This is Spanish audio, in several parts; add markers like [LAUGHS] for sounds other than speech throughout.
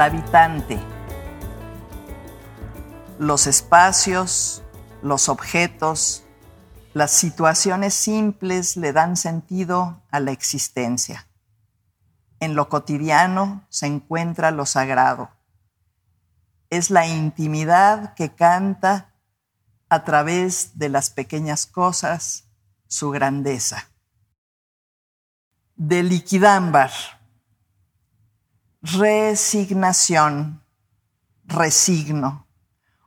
habitante. Los espacios, los objetos, las situaciones simples le dan sentido a la existencia. En lo cotidiano se encuentra lo sagrado. Es la intimidad que canta a través de las pequeñas cosas su grandeza. De liquidámbar, resignación, resigno,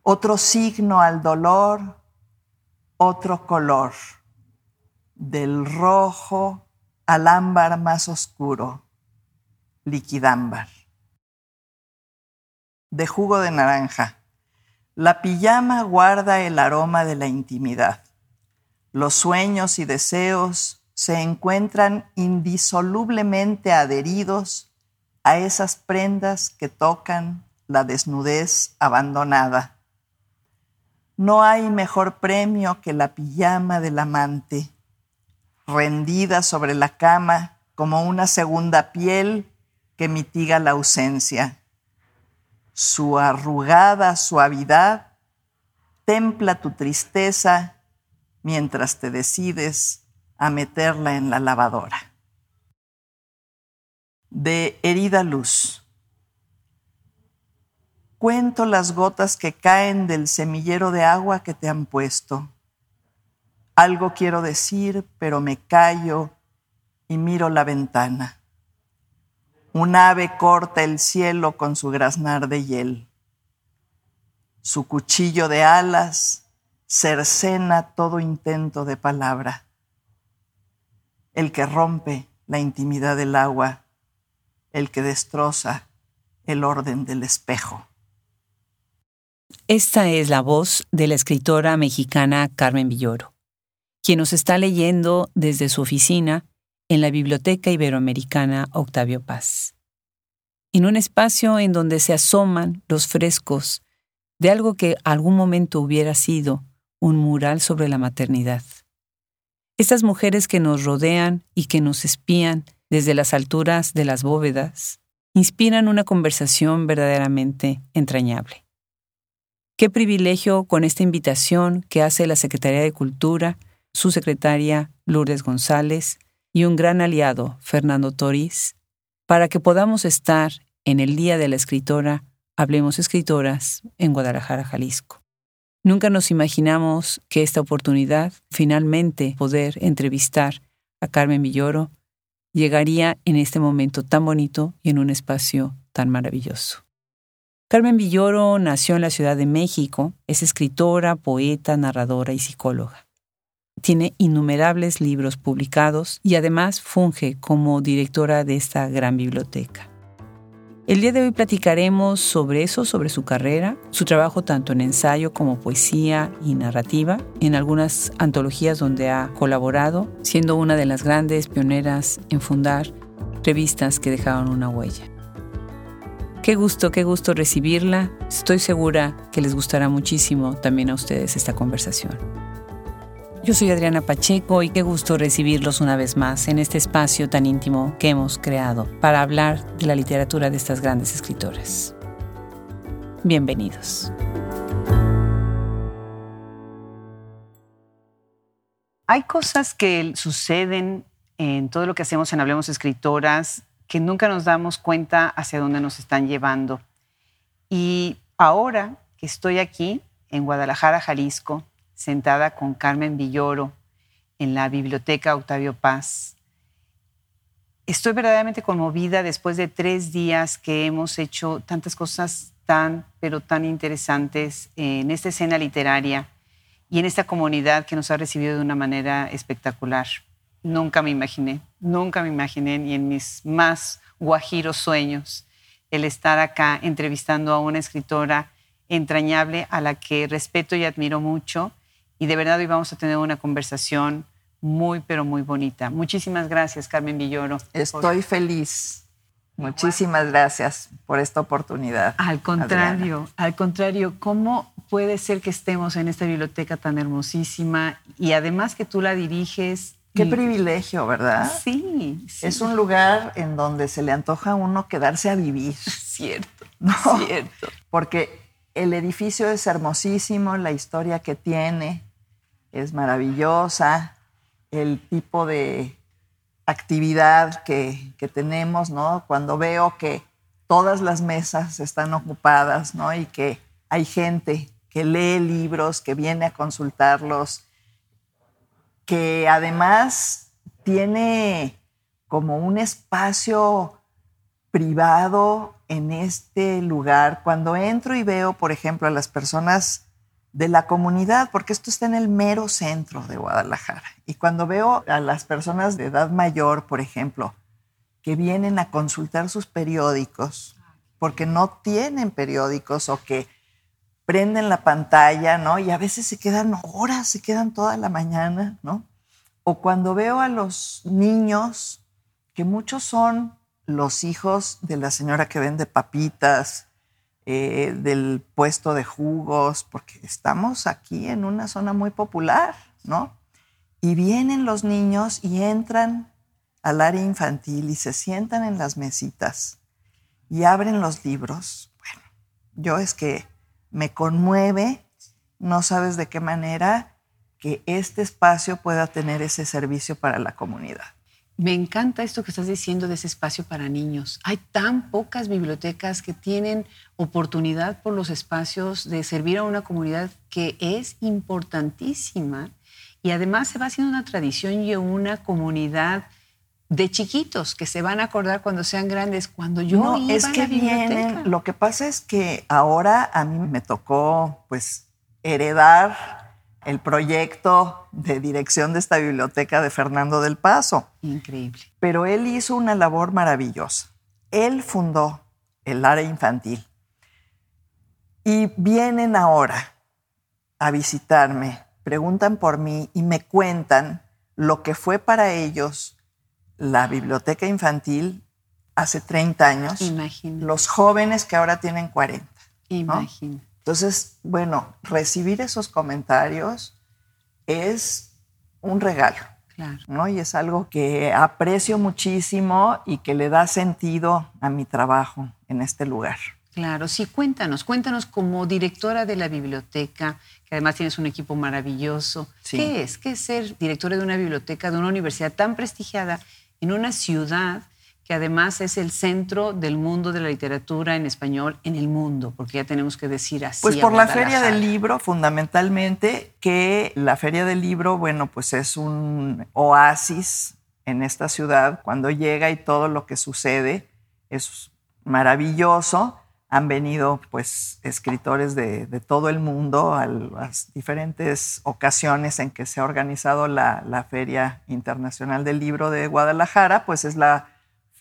otro signo al dolor, otro color, del rojo al ámbar más oscuro, liquidámbar. De jugo de naranja. La pijama guarda el aroma de la intimidad. Los sueños y deseos se encuentran indisolublemente adheridos a esas prendas que tocan la desnudez abandonada. No hay mejor premio que la pijama del amante, rendida sobre la cama como una segunda piel que mitiga la ausencia. Su arrugada suavidad templa tu tristeza mientras te decides a meterla en la lavadora. De herida luz. Cuento las gotas que caen del semillero de agua que te han puesto. Algo quiero decir, pero me callo y miro la ventana. Un ave corta el cielo con su graznar de hiel. Su cuchillo de alas cercena todo intento de palabra. El que rompe la intimidad del agua, el que destroza el orden del espejo. Esta es la voz de la escritora mexicana Carmen Villoro, quien nos está leyendo desde su oficina en la Biblioteca Iberoamericana Octavio Paz, en un espacio en donde se asoman los frescos de algo que algún momento hubiera sido un mural sobre la maternidad. Estas mujeres que nos rodean y que nos espían desde las alturas de las bóvedas inspiran una conversación verdaderamente entrañable. Qué privilegio con esta invitación que hace la Secretaría de Cultura, su secretaria Lourdes González y un gran aliado, Fernando Toriz, para que podamos estar en el Día de la Escritora, Hablemos Escritoras, en Guadalajara, Jalisco. Nunca nos imaginamos que esta oportunidad, finalmente poder entrevistar a Carmen Villoro, llegaría en este momento tan bonito y en un espacio tan maravilloso. Carmen Villoro nació en la Ciudad de México, es escritora, poeta, narradora y psicóloga. Tiene innumerables libros publicados y además funge como directora de esta gran biblioteca. El día de hoy platicaremos sobre eso, sobre su carrera, su trabajo tanto en ensayo como poesía y narrativa, en algunas antologías donde ha colaborado, siendo una de las grandes pioneras en fundar revistas que dejaron una huella. Qué gusto, qué gusto recibirla. Estoy segura que les gustará muchísimo también a ustedes esta conversación. Yo soy Adriana Pacheco y qué gusto recibirlos una vez más en este espacio tan íntimo que hemos creado para hablar de la literatura de estas grandes escritoras. Bienvenidos. Hay cosas que suceden en todo lo que hacemos en Hablemos Escritoras que nunca nos damos cuenta hacia dónde nos están llevando. Y ahora que estoy aquí en Guadalajara, Jalisco, sentada con Carmen Villoro en la biblioteca Octavio Paz. Estoy verdaderamente conmovida después de tres días que hemos hecho tantas cosas tan, pero tan interesantes en esta escena literaria y en esta comunidad que nos ha recibido de una manera espectacular. Nunca me imaginé, nunca me imaginé ni en mis más guajiros sueños el estar acá entrevistando a una escritora entrañable a la que respeto y admiro mucho y de verdad hoy vamos a tener una conversación muy, pero muy bonita. Muchísimas gracias, Carmen Villoro. Estoy feliz. Muchísimas gracias por esta oportunidad. Al contrario, al contrario, ¿cómo puede ser que estemos en esta biblioteca tan hermosísima y además que tú la diriges? Qué privilegio, ¿verdad? Sí, sí, Es un lugar en donde se le antoja a uno quedarse a vivir. [LAUGHS] Cierto. [LAUGHS] ¿no? Cierto. Porque el edificio es hermosísimo, la historia que tiene es maravillosa, el tipo de actividad que, que tenemos, ¿no? Cuando veo que todas las mesas están ocupadas, ¿no? Y que hay gente que lee libros, que viene a consultarlos, que además tiene como un espacio privado en este lugar. Cuando entro y veo, por ejemplo, a las personas de la comunidad, porque esto está en el mero centro de Guadalajara, y cuando veo a las personas de edad mayor, por ejemplo, que vienen a consultar sus periódicos, porque no tienen periódicos o que prenden la pantalla, ¿no? Y a veces se quedan horas, se quedan toda la mañana, ¿no? O cuando veo a los niños que muchos son los hijos de la señora que vende papitas, eh, del puesto de jugos, porque estamos aquí en una zona muy popular, ¿no? Y vienen los niños y entran al área infantil y se sientan en las mesitas y abren los libros. Bueno, yo es que me conmueve, no sabes de qué manera, que este espacio pueda tener ese servicio para la comunidad. Me encanta esto que estás diciendo de ese espacio para niños. Hay tan pocas bibliotecas que tienen oportunidad por los espacios de servir a una comunidad que es importantísima y además se va haciendo una tradición y una comunidad de chiquitos que se van a acordar cuando sean grandes. Cuando yo no, iba es a que la biblioteca. vienen, lo que pasa es que ahora a mí me tocó pues heredar el proyecto de dirección de esta biblioteca de Fernando del Paso. Increíble. Pero él hizo una labor maravillosa. Él fundó el área infantil. Y vienen ahora a visitarme, preguntan por mí y me cuentan lo que fue para ellos la biblioteca infantil hace 30 años, Imagino. los jóvenes que ahora tienen 40. Imagino. Entonces, bueno, recibir esos comentarios es un regalo, Claro. ¿no? Y es algo que aprecio muchísimo y que le da sentido a mi trabajo en este lugar. Claro, sí, cuéntanos, cuéntanos como directora de la biblioteca, que además tienes un equipo maravilloso. Sí. ¿Qué es? ¿Qué es ser directora de una biblioteca, de una universidad tan prestigiada en una ciudad que además es el centro del mundo de la literatura en español en el mundo? Porque ya tenemos que decir así. Pues por la Feria del Libro, fundamentalmente, que la Feria del Libro, bueno, pues es un oasis en esta ciudad. Cuando llega y todo lo que sucede es maravilloso. Han venido, pues, escritores de, de todo el mundo a las diferentes ocasiones en que se ha organizado la, la Feria Internacional del Libro de Guadalajara, pues es la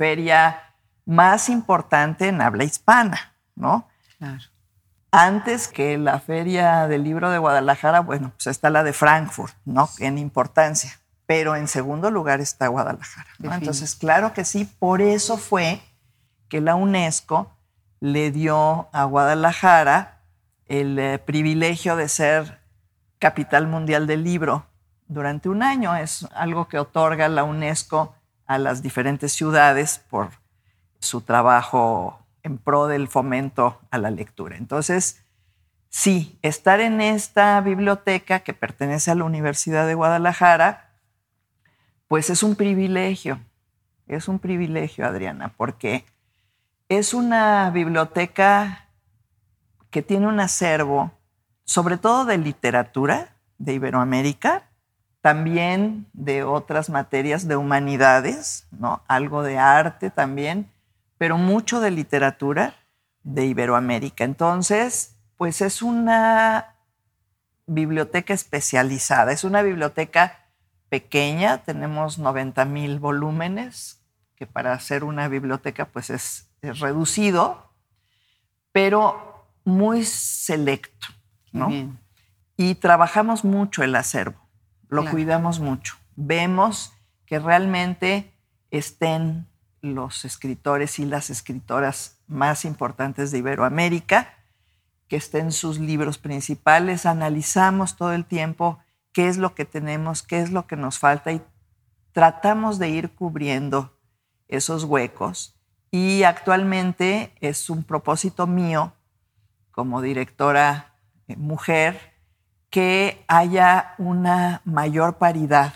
feria más importante en habla hispana, ¿no? Claro. Antes que la Feria del Libro de Guadalajara, bueno, pues está la de Frankfurt, ¿no? En importancia. Pero en segundo lugar está Guadalajara. Entonces, claro que sí, por eso fue que la UNESCO le dio a Guadalajara el eh, privilegio de ser capital mundial del libro durante un año. Es algo que otorga la UNESCO a las diferentes ciudades por su trabajo en pro del fomento a la lectura. Entonces, sí, estar en esta biblioteca que pertenece a la Universidad de Guadalajara, pues es un privilegio, es un privilegio, Adriana, porque es una biblioteca que tiene un acervo, sobre todo de literatura de Iberoamérica, también de otras materias de humanidades, ¿no? algo de arte también, pero mucho de literatura de Iberoamérica. Entonces, pues es una biblioteca especializada, es una biblioteca pequeña, tenemos 90 mil volúmenes, que para hacer una biblioteca pues es, es reducido, pero muy selecto, ¿no? bien. Y trabajamos mucho el acervo, lo Claro. cuidamos mucho. Vemos que realmente estén los escritores y las escritoras más importantes de Iberoamérica, que estén sus libros principales, analizamos todo el tiempo qué es lo que tenemos, qué es lo que nos falta y tratamos de ir cubriendo esos huecos Y actualmente es un propósito mío como directora eh, mujer que haya una mayor paridad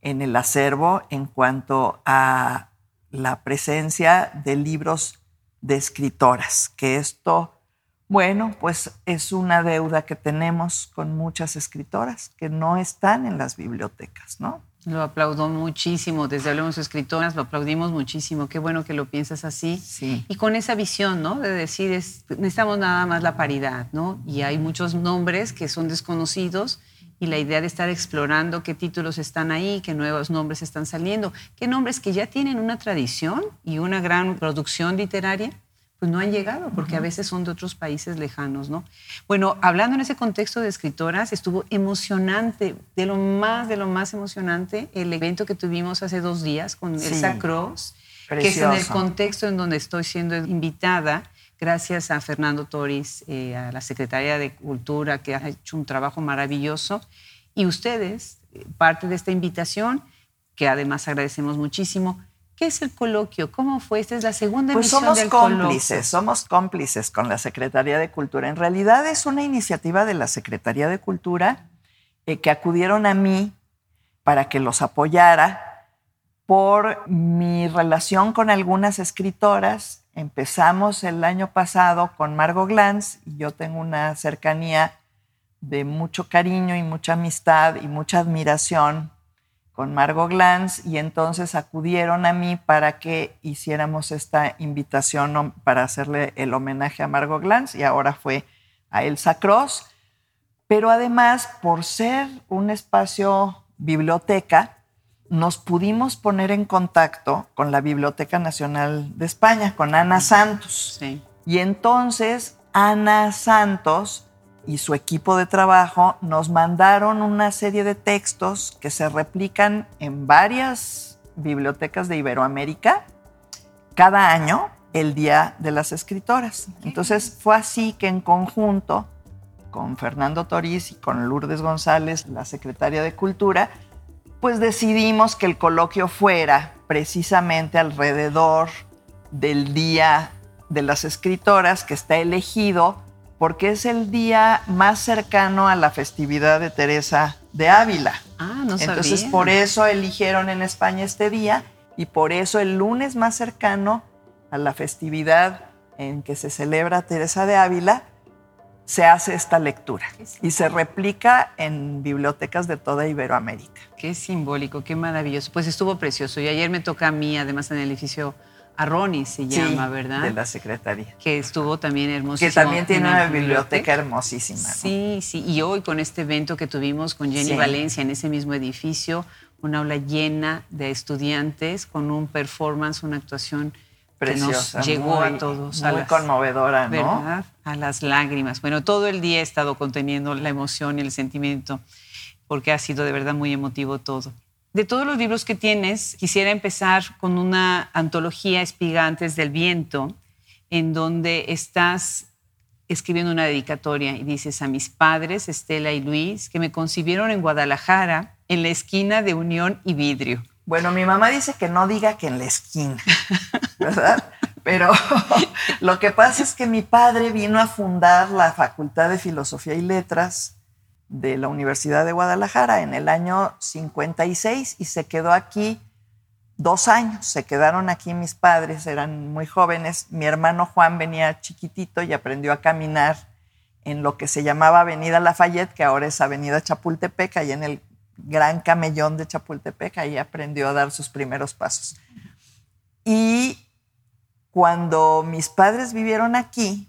en el acervo en cuanto a la presencia de libros de escritoras, que esto, bueno, pues es una deuda que tenemos con muchas escritoras que no están en las bibliotecas, ¿no? Lo aplaudo muchísimo, desde Hablemos Escritoras lo aplaudimos muchísimo, qué bueno que lo piensas así. Sí. Y con esa visión, ¿no? De decir, es, necesitamos nada más la paridad, ¿no? Y hay muchos nombres que son desconocidos y la idea de estar explorando qué títulos están ahí, qué nuevos nombres están saliendo, qué nombres que ya tienen una tradición y una gran producción literaria, pues no han llegado, porque a veces son de otros países lejanos, ¿no? Bueno, hablando en ese contexto de escritoras, estuvo emocionante, de lo más, de lo más emocionante, el evento que tuvimos hace dos días con Elsa Cross, que es en el contexto en donde estoy siendo invitada, gracias a Fernando Toris, eh, a la Secretaría de Cultura, que ha hecho un trabajo maravilloso, y ustedes, eh, parte de esta invitación, que además agradecemos muchísimo, ¿Qué es el coloquio? ¿Cómo fue? Esta es la segunda pues emisión somos cómplices, somos cómplices con la Secretaría de Cultura. En realidad es una iniciativa de la Secretaría de Cultura eh, que acudieron a mí para que los apoyara por mi relación con algunas escritoras. Empezamos el año pasado con Margot Glantz y yo tengo una cercanía de mucho cariño y mucha amistad y mucha admiración con Margot Glantz y entonces acudieron a mí para que hiciéramos esta invitación para hacerle el homenaje a Margot Glantz y ahora fue a Elsa Cross. Pero además, por ser un espacio biblioteca, nos pudimos poner en contacto con la Biblioteca Nacional de España, con Ana Santos. Y entonces Ana Santos y su equipo de trabajo nos mandaron una serie de textos que se replican en varias bibliotecas de Iberoamérica cada año el Día de las Escritoras. Entonces fue así que en conjunto con Fernando Toriz y con Lourdes González, la secretaria de Cultura, pues decidimos que el coloquio fuera precisamente alrededor del Día de las Escritoras, que está elegido porque es el día más cercano a la festividad de Teresa de Ávila. Ah, no Entonces, por eso eligieron en España este día y por eso el lunes más cercano a la festividad en que se celebra Teresa de Ávila, se hace esta lectura y se replica en bibliotecas de toda Iberoamérica. Qué simbólico, qué maravilloso. Pues estuvo precioso y ayer me toca a mí, además en el edificio Arroni se llama, ¿verdad? De la Secretaría. Que estuvo también hermosísimo. Que también tiene una biblioteca, hermosísima. Sí, sí. Y hoy con este evento que tuvimos con Jenny Valencia en ese mismo edificio, una aula llena de estudiantes con un performance, una actuación Preciosa, que nos llegó a todos. Muy conmovedora, ¿no? ¿verdad? A las lágrimas. Bueno, todo el día he estado conteniendo la emoción y el sentimiento porque ha sido de verdad muy emotivo todo. De todos los libros que tienes, quisiera empezar con una antología Espigantes del Viento, en donde estás escribiendo una dedicatoria y dices a mis padres, Estela y Luis, que me concibieron en Guadalajara, en la esquina de Unión y Vidrio. Bueno, mi mamá dice que no diga que en la esquina, [LAUGHS] ¿verdad? Pero [LAUGHS] lo que pasa es que mi padre vino a fundar la Facultad de Filosofía y Letras de la Universidad de Guadalajara en el año 56 y se quedó aquí dos años. Se quedaron aquí mis padres, eran muy jóvenes. Mi hermano Juan venía chiquitito y aprendió a caminar en lo que se llamaba Avenida Lafayette, que ahora es Avenida Chapultepec, ahí en el gran camellón de Chapultepec, ahí aprendió a dar sus primeros pasos. Y cuando mis padres vivieron aquí,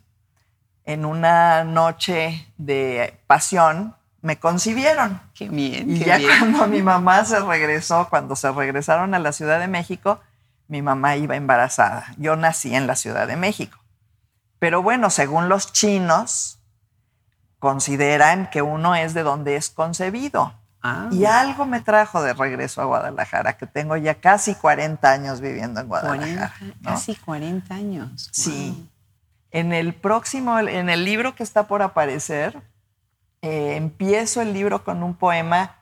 en una noche de pasión, me concibieron. Qué bien. Y ya cuando mi mamá se regresó, cuando se regresaron a la Ciudad de México, mi mamá iba embarazada. Yo nací en la Ciudad de México. Pero bueno, según los chinos, consideran que uno es de donde es concebido. Ah. Y algo me trajo de regreso a Guadalajara, que tengo ya casi 40 años viviendo en Guadalajara. Casi 40 años. Sí. En el próximo, en el libro que está por aparecer, eh, empiezo el libro con un poema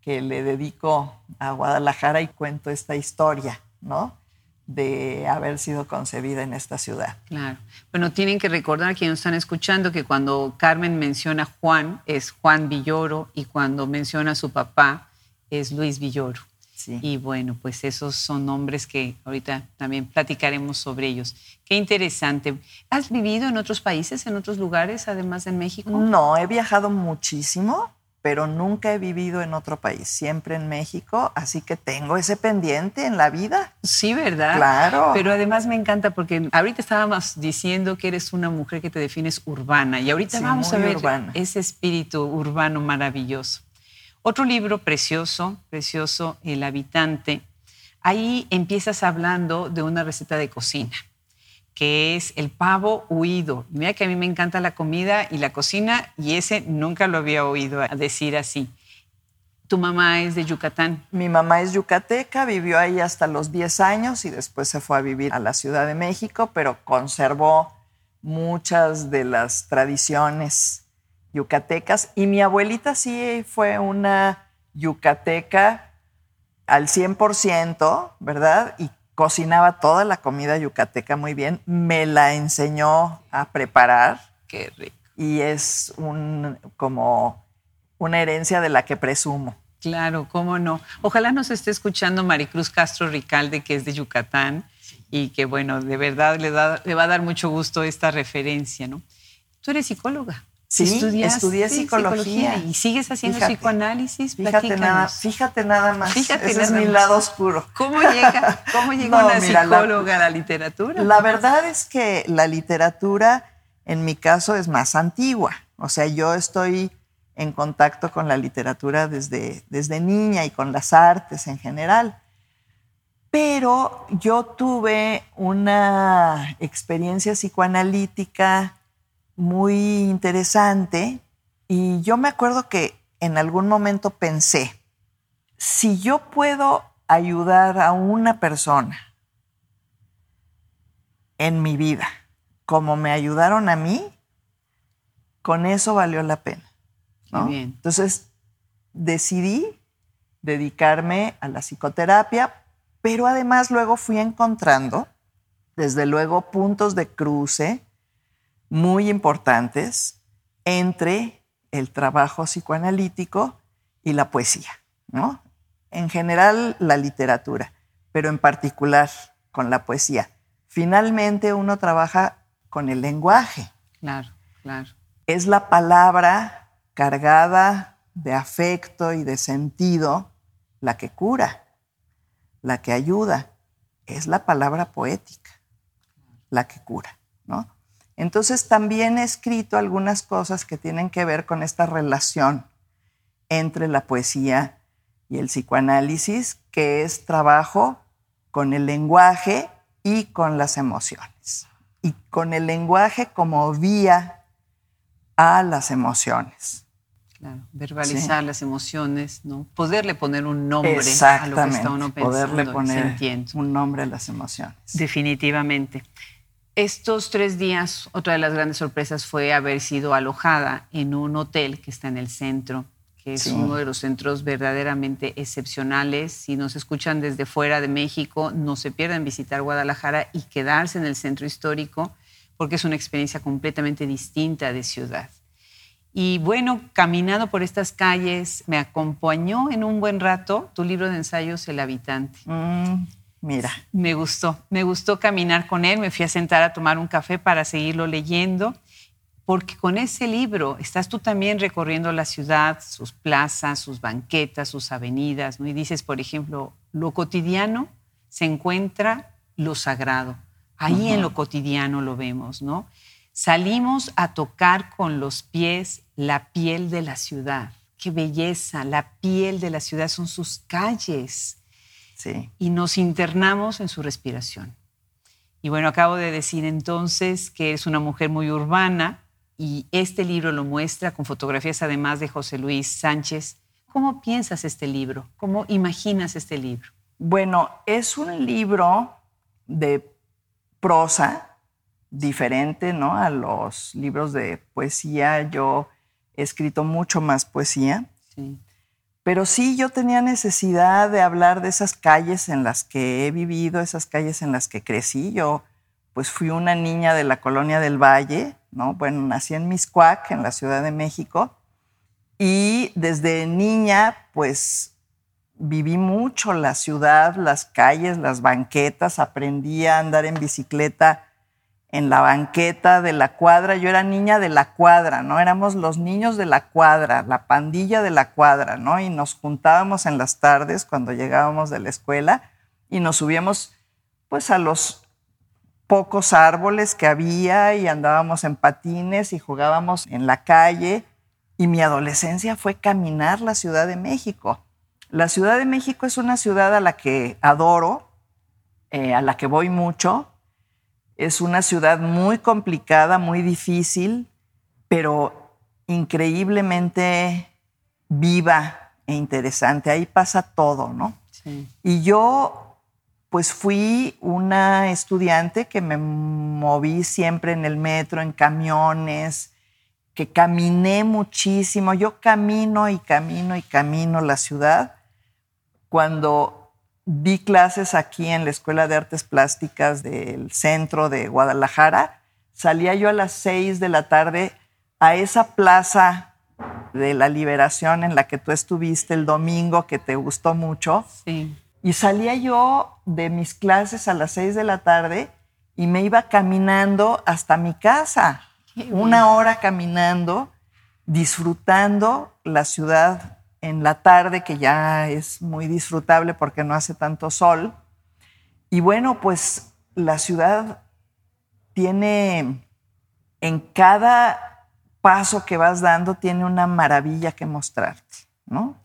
que le dedico a Guadalajara y cuento esta historia, ¿no? de haber sido concebida en esta ciudad. Claro. Bueno, tienen que recordar quienes están escuchando que cuando Carmen menciona a Juan es Juan Villoro y cuando menciona a su papá es Luis Villoro. Sí. Y bueno, pues esos son nombres que ahorita también platicaremos sobre ellos. Qué interesante. ¿Has vivido en otros países, en otros lugares, además de México? No, he viajado muchísimo, pero nunca he vivido en otro país, siempre en México, así que tengo ese pendiente en la vida. Sí, ¿verdad? Claro. Pero además me encanta porque ahorita estábamos diciendo que eres una mujer que te defines urbana y ahorita Sí, vamos a ver urbana. ese espíritu urbano maravilloso. Otro libro precioso, precioso, El habitante. Ahí empiezas hablando de una receta de cocina, que es el pavo huido. Mira que a mí me encanta la comida y la cocina y ese nunca lo había oído decir así. Tu mamá es de Yucatán. Mi mamá es yucateca, vivió ahí hasta los 10 años y después se fue a vivir a la Ciudad de México, pero conservó muchas de las tradiciones yucatecas. Y mi abuelita sí fue una yucateca al 100%, ¿verdad? Y cocinaba toda la comida yucateca muy bien. Me la enseñó a preparar Qué rico. y es un, como una herencia de la que presumo. Claro, cómo no. Ojalá nos esté escuchando Maricruz Castro Ricalde, que es de Yucatán, y que, bueno, de verdad le, da- le va a dar mucho gusto esta referencia, ¿no? Tú eres psicóloga. Sí, estudié psicología. y sigues haciendo Fíjate. psicoanálisis. Fíjate nada, fíjate nada más. Fíjate Ese es mi más. lado oscuro. ¿Cómo llega, cómo llega [LAUGHS] No, una mira, la- psicóloga a la literatura? La verdad es que la literatura, en mi caso, es más antigua. O sea, yo estoy en contacto con la literatura desde, desde niña y con las artes en general. Pero yo tuve una experiencia psicoanalítica muy interesante y yo me acuerdo que en algún momento pensé, si yo puedo ayudar a una persona en mi vida como me ayudaron a mí, con eso valió la pena. bien. Entonces decidí dedicarme a la psicoterapia, pero además luego fui encontrando, desde luego, puntos de cruce muy importantes entre el trabajo psicoanalítico y la poesía, ¿no? En general, la literatura, pero en particular con la poesía. Finalmente, uno trabaja con el lenguaje. Claro, claro. Es la palabra cargada de afecto y de sentido la que cura, la que ayuda. Es la palabra poética la que cura, ¿no? Entonces también he escrito algunas cosas que tienen que ver con esta relación entre la poesía y el psicoanálisis, que es trabajo con el lenguaje y con las emociones. Y con el lenguaje como vía a las emociones. Claro, verbalizar las emociones, ¿no? Poderle poner un nombre a lo que está uno pensando poderle poner un nombre a las emociones. Definitivamente. Estos tres días, otra de las grandes sorpresas fue haber sido alojada en un hotel que está en el centro, que es Sí. uno de los centros verdaderamente excepcionales. Si nos escuchan desde fuera de México, no se pierdan visitar Guadalajara y quedarse en el centro histórico, porque es una experiencia completamente distinta de ciudad. Y bueno, caminando por estas calles, me acompañó en un buen rato tu libro de ensayos El habitante. Mm, mira, Me gustó, me gustó caminar con él, me fui a sentar a tomar un café para seguirlo leyendo, porque con ese libro estás tú también recorriendo la ciudad, sus plazas, sus banquetas, sus avenidas, ¿no? Y dices, por ejemplo, lo cotidiano se encuentra lo sagrado. Ahí en lo cotidiano lo vemos, ¿no? Salimos a tocar con los pies la piel de la ciudad. Qué belleza, la piel de la ciudad son sus calles sí. y nos internamos en su respiración. Y bueno, acabo de decir entonces que eres una mujer muy urbana y este libro lo muestra con fotografías además de José Luis Sánchez. ¿Cómo piensas este libro? ¿Cómo imaginas este libro? Bueno, es un libro de prosa diferente, ¿no? A los libros de poesía. Yo he escrito mucho más poesía, Sí. Pero sí, yo tenía necesidad de hablar de esas calles en las que he vivido, esas calles en las que crecí. Yo, pues fui una niña de la colonia del Valle, ¿no? Bueno, nací en Miscuac, en la Ciudad de México, y desde niña, pues viví mucho la ciudad, las calles, las banquetas, aprendí a andar en bicicleta en la banqueta de la cuadra. Yo era niña de la cuadra, ¿no? Éramos los niños de la cuadra, la pandilla de la cuadra, ¿no? Y nos juntábamos en las tardes cuando llegábamos de la escuela y nos subíamos pues a los pocos árboles que había y andábamos en patines y jugábamos en la calle. Y mi adolescencia fue caminar la Ciudad de México. La Ciudad de México es una ciudad a la que adoro, eh, a la que voy mucho, es una ciudad muy complicada, muy difícil, pero increíblemente viva e interesante. Ahí pasa todo, ¿no? Sí. Y yo, pues fui una estudiante que me moví siempre en el metro, en camiones, que caminé muchísimo. Yo camino y camino y camino la ciudad. Cuando di clases aquí en la Escuela de Artes Plásticas del centro de Guadalajara. Salía yo a las seis de la tarde a esa plaza de la liberación en la que tú estuviste el domingo, que te gustó mucho. Sí. Y salía yo de mis clases a las seis de la tarde y me iba caminando hasta mi casa. Una hora caminando, disfrutando la ciudad en la tarde, que ya es muy disfrutable porque no hace tanto sol. Y bueno, pues la ciudad tiene, en cada paso que vas dando, tiene una maravilla que mostrarte, ¿no?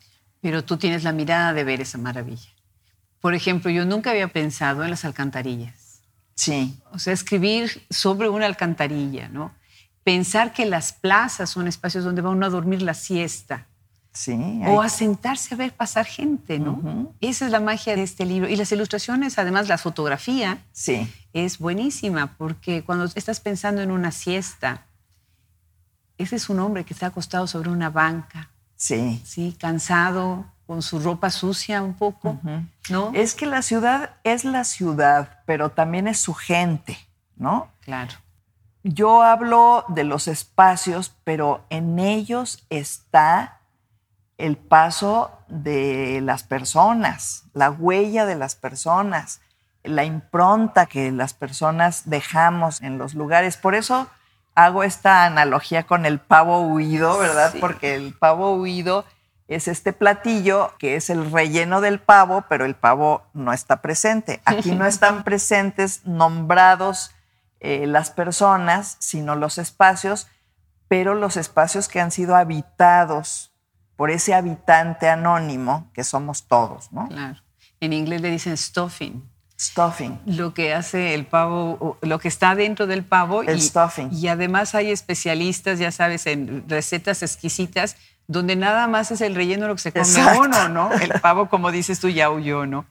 Pero tú tienes la mirada de ver esa maravilla. Por ejemplo, yo nunca había pensado en las alcantarillas. Sí. O sea, escribir sobre una alcantarilla, ¿no? Pensar que las plazas son espacios donde va uno a dormir la siesta, o a sentarse a ver pasar gente, ¿no? Esa es la magia de este libro. Y las ilustraciones, además la fotografía, sí. es buenísima, porque cuando estás pensando en una siesta, ese es un hombre que está acostado sobre una banca. Sí. Sí, cansado, con su ropa sucia un poco, ¿no? Es que la ciudad es la ciudad, pero también es su gente, ¿no? Claro. Yo hablo de los espacios, pero en ellos está el paso de las personas, la huella de las personas, la impronta que las personas dejamos en los lugares. Por eso hago esta analogía con el pavo huido, ¿verdad? Porque el pavo huido es este platillo que es el relleno del pavo, pero el pavo no está presente. Aquí no [LAUGHS] están presentes nombrados eh, las personas, sino los espacios, pero los espacios que han sido habitados por ese habitante anónimo que somos todos, ¿no? Claro. En inglés le dicen stuffing. Stuffing. Lo que hace el pavo, lo que está dentro del pavo. El y, stuffing. Y además hay especialistas, ya sabes, en recetas exquisitas, donde nada más es el relleno lo que se come uno, ¿no? El pavo, como dices tú, ya huyó, ¿no?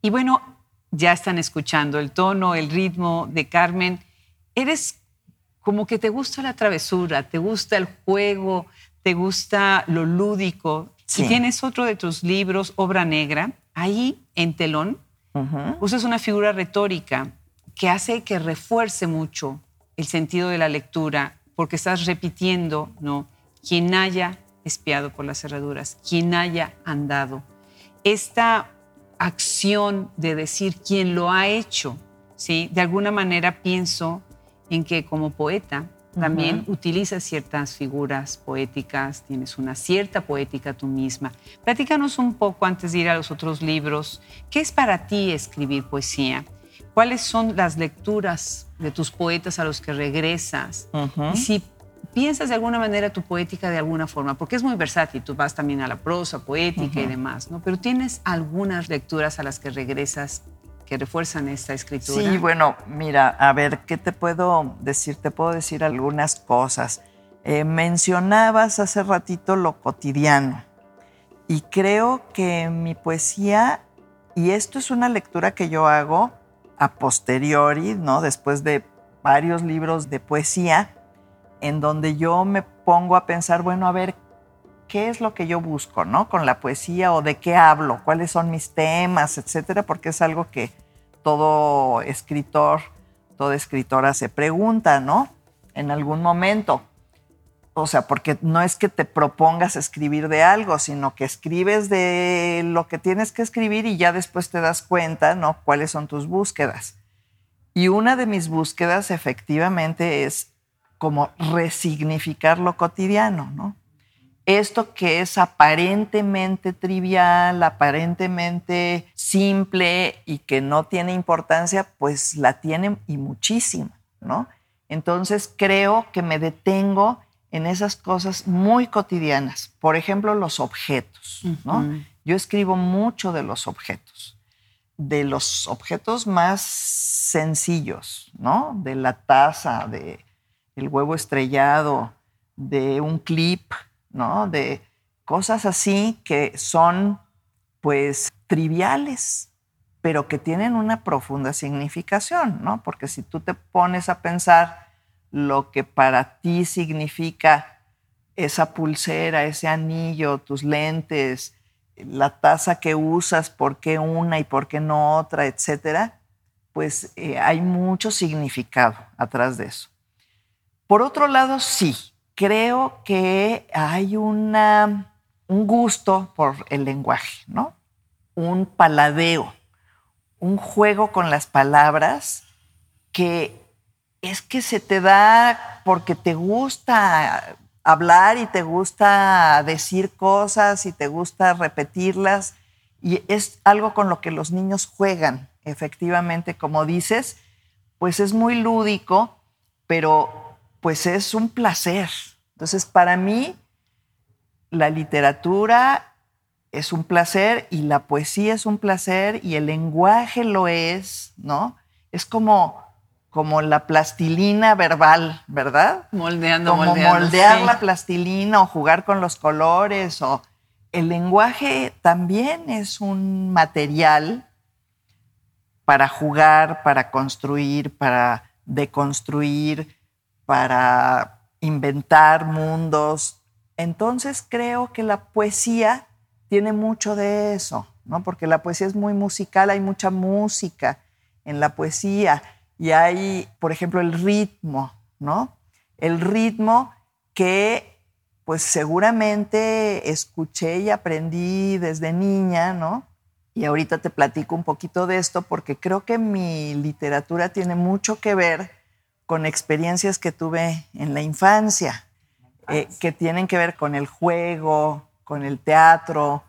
Y bueno, ya están escuchando el tono, el ritmo de Carmen. Eres como que te gusta la travesura, te gusta el juego, te gusta lo lúdico, si tienes otro de tus libros, Obra Negra, ahí en telón usas una figura retórica que hace que refuerce mucho el sentido de la lectura, porque estás repitiendo, ¿no? Quien haya espiado por las cerraduras, quien haya andado. Esta acción de decir quién lo ha hecho, ¿sí? De alguna manera pienso en que como poeta también utilizas ciertas figuras poéticas, tienes una cierta poética tú misma. Platícanos un poco antes de ir a los otros libros. ¿Qué es para ti escribir poesía? ¿Cuáles son las lecturas de tus poetas a los que regresas? Y si piensas de alguna manera tu poética de alguna forma, porque es muy versátil, tú vas también a la prosa poética y demás, ¿no? Pero tienes algunas lecturas a las que regresas que refuerzan esta escritura. Sí, bueno, mira, a ver, ¿qué te puedo decir? Te puedo decir algunas cosas. Eh, mencionabas hace ratito lo cotidiano y creo que mi poesía, y esto es una lectura que yo hago a posteriori, ¿no? Después de varios libros de poesía, en donde yo me pongo a pensar, bueno, a ver, qué es lo que yo busco, ¿no? Con la poesía o de qué hablo, cuáles son mis temas, etcétera, porque es algo que todo escritor, toda escritora se pregunta, ¿no? En algún momento. O sea, porque no es que te propongas escribir de algo, sino que escribes de lo que tienes que escribir y ya después te das cuenta, ¿no? Cuáles son tus búsquedas. Y una de mis búsquedas efectivamente es como resignificar lo cotidiano, ¿no? Esto que es aparentemente trivial, aparentemente simple y que no tiene importancia, pues la tiene y muchísimo, ¿no? Entonces creo que me detengo en esas cosas muy cotidianas. Por ejemplo, los objetos, ¿no? Yo escribo mucho de los objetos, de los objetos más sencillos, ¿no? De la taza, de el huevo estrellado, de un clip, ¿no? De cosas así que son, pues, triviales, pero que tienen una profunda significación, ¿no? Porque si tú te pones a pensar lo que para ti significa esa pulsera, ese anillo, tus lentes, la taza que usas, por qué una y por qué no otra, etcétera, pues eh, hay mucho significado atrás de eso. Por otro lado, sí, creo que hay una, un gusto por el lenguaje, ¿no? Un paladeo, un juego con las palabras que es que se te da porque te gusta hablar y te gusta decir cosas y te gusta repetirlas y es algo con lo que los niños juegan, efectivamente, como dices, pues es muy lúdico, pero pues es un placer. Entonces, para mí, la literatura es un placer y la poesía es un placer y el lenguaje lo es, ¿no? Es como, como la plastilina verbal, ¿verdad? Moldeando, como moldear la plastilina o jugar con los colores o el lenguaje también es un material para jugar, para construir, para deconstruir, para inventar mundos. Entonces creo que la poesía tiene mucho de eso, ¿no? Porque la poesía es muy musical, hay mucha música en la poesía y hay, por ejemplo, el ritmo, ¿no? El ritmo que pues seguramente escuché y aprendí desde niña, ¿no? Y ahorita te platico un poquito de esto porque creo que mi literatura tiene mucho que ver con experiencias que tuve en la infancia, eh, que tienen que ver con el juego, con el teatro,